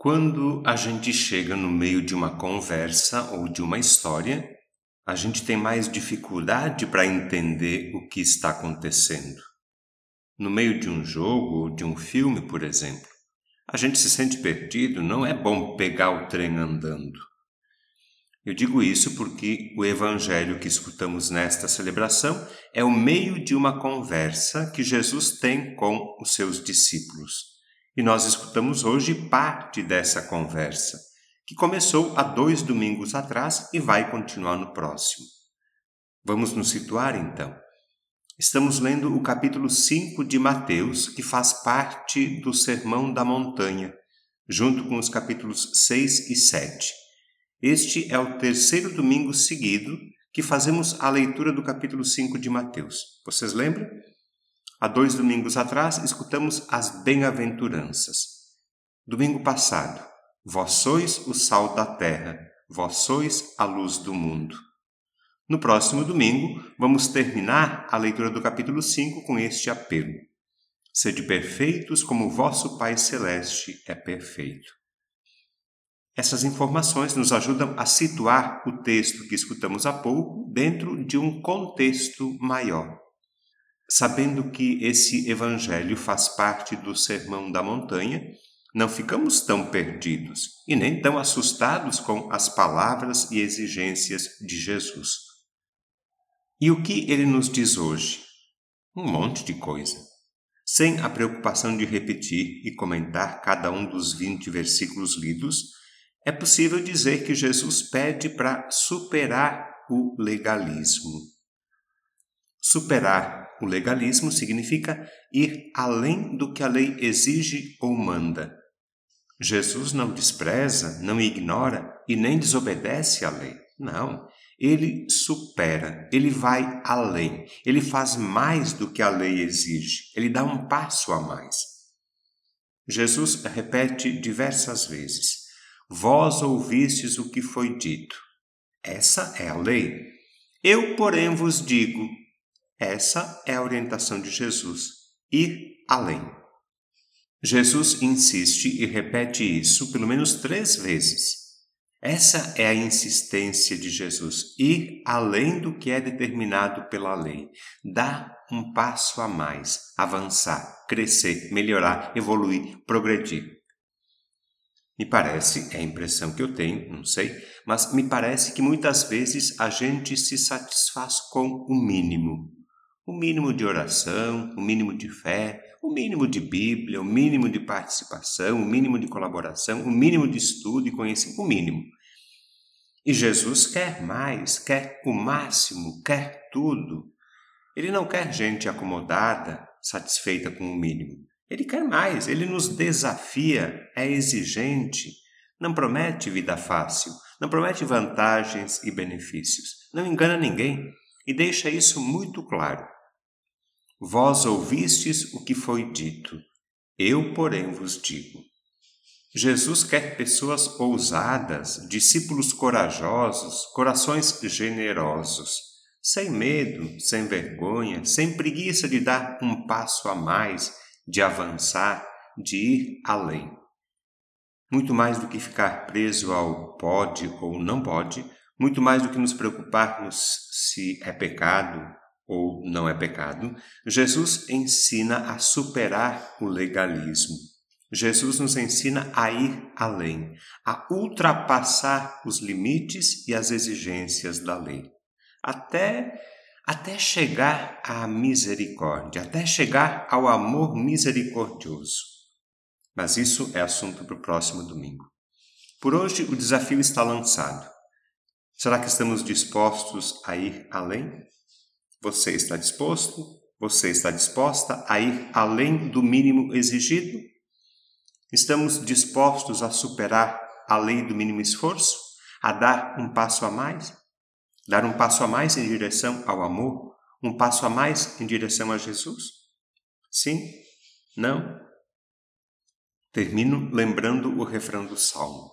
Quando a gente chega no meio de uma conversa ou de uma história, a gente tem mais dificuldade para entender o que está acontecendo. No meio de um jogo ou de um filme, por exemplo, a gente se sente perdido, não é bom pegar o trem andando. Eu digo isso porque o evangelho que escutamos nesta celebração é o meio de uma conversa que Jesus tem com os seus discípulos. E nós escutamos hoje parte dessa conversa, que começou há dois domingos atrás e vai continuar no próximo. Vamos nos situar então. Estamos lendo o capítulo 5 de Mateus, que faz parte do Sermão da Montanha, junto com os capítulos 6 e 7. Este é o terceiro domingo seguido que fazemos a leitura do capítulo 5 de Mateus. Vocês lembram? Há dois domingos atrás, escutamos as bem-aventuranças. Domingo passado, vós sois o sal da terra, vós sois a luz do mundo. No próximo domingo, vamos terminar a leitura do capítulo 5 com este apelo: Sede perfeitos como vosso Pai Celeste é perfeito. Essas informações nos ajudam a situar o texto que escutamos há pouco dentro de um contexto maior. Sabendo que esse evangelho faz parte do Sermão da Montanha, não ficamos tão perdidos e nem tão assustados com as palavras e exigências de Jesus. E o que ele nos diz hoje? Um monte de coisa. Sem a preocupação de repetir e comentar cada um dos 20 versículos lidos, é possível dizer que Jesus pede para superar o legalismo. Superar o legalismo significa ir além do que a lei exige ou manda. Jesus não despreza, não ignora e nem desobedece à lei. Não. Ele supera, ele vai além, ele faz mais do que a lei exige, ele dá um passo a mais. Jesus repete diversas vezes: Vós ouvistes o que foi dito. Essa é a lei. Eu, porém, vos digo: essa é a orientação de Jesus: ir além. Jesus insiste e repete isso pelo menos três vezes. Essa é a insistência de Jesus: ir além do que é determinado pela lei, dar um passo a mais, avançar, crescer, melhorar, evoluir, progredir. Me parece, é a impressão que eu tenho, não sei, mas me parece que muitas vezes a gente se satisfaz com o mínimo o mínimo de oração, o mínimo de fé, o mínimo de Bíblia, o mínimo de participação, o mínimo de colaboração, o mínimo de estudo e conhecimento, o mínimo. E Jesus quer mais, quer o máximo, quer tudo. Ele não quer gente acomodada, satisfeita com o mínimo. Ele quer mais, ele nos desafia, é exigente, não promete vida fácil, não promete vantagens e benefícios, não engana ninguém e deixa isso muito claro. Vós ouvistes o que foi dito, eu, porém, vos digo. Jesus quer pessoas ousadas, discípulos corajosos, corações generosos, sem medo, sem vergonha, sem preguiça de dar um passo a mais, de avançar, de ir além. Muito mais do que ficar preso ao pode ou não pode, muito mais do que nos preocuparmos se é pecado ou não é pecado, Jesus ensina a superar o legalismo. Jesus nos ensina a ir além, a ultrapassar os limites e as exigências da lei, até até chegar à misericórdia, até chegar ao amor misericordioso. Mas isso é assunto para o próximo domingo. Por hoje o desafio está lançado. Será que estamos dispostos a ir além? Você está disposto? Você está disposta a ir além do mínimo exigido? Estamos dispostos a superar a lei do mínimo esforço? A dar um passo a mais? Dar um passo a mais em direção ao amor? Um passo a mais em direção a Jesus? Sim? Não? Termino lembrando o refrão do salmo.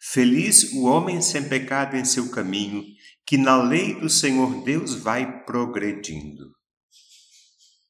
Feliz o homem sem pecado em seu caminho, que na lei do Senhor Deus vai progredindo.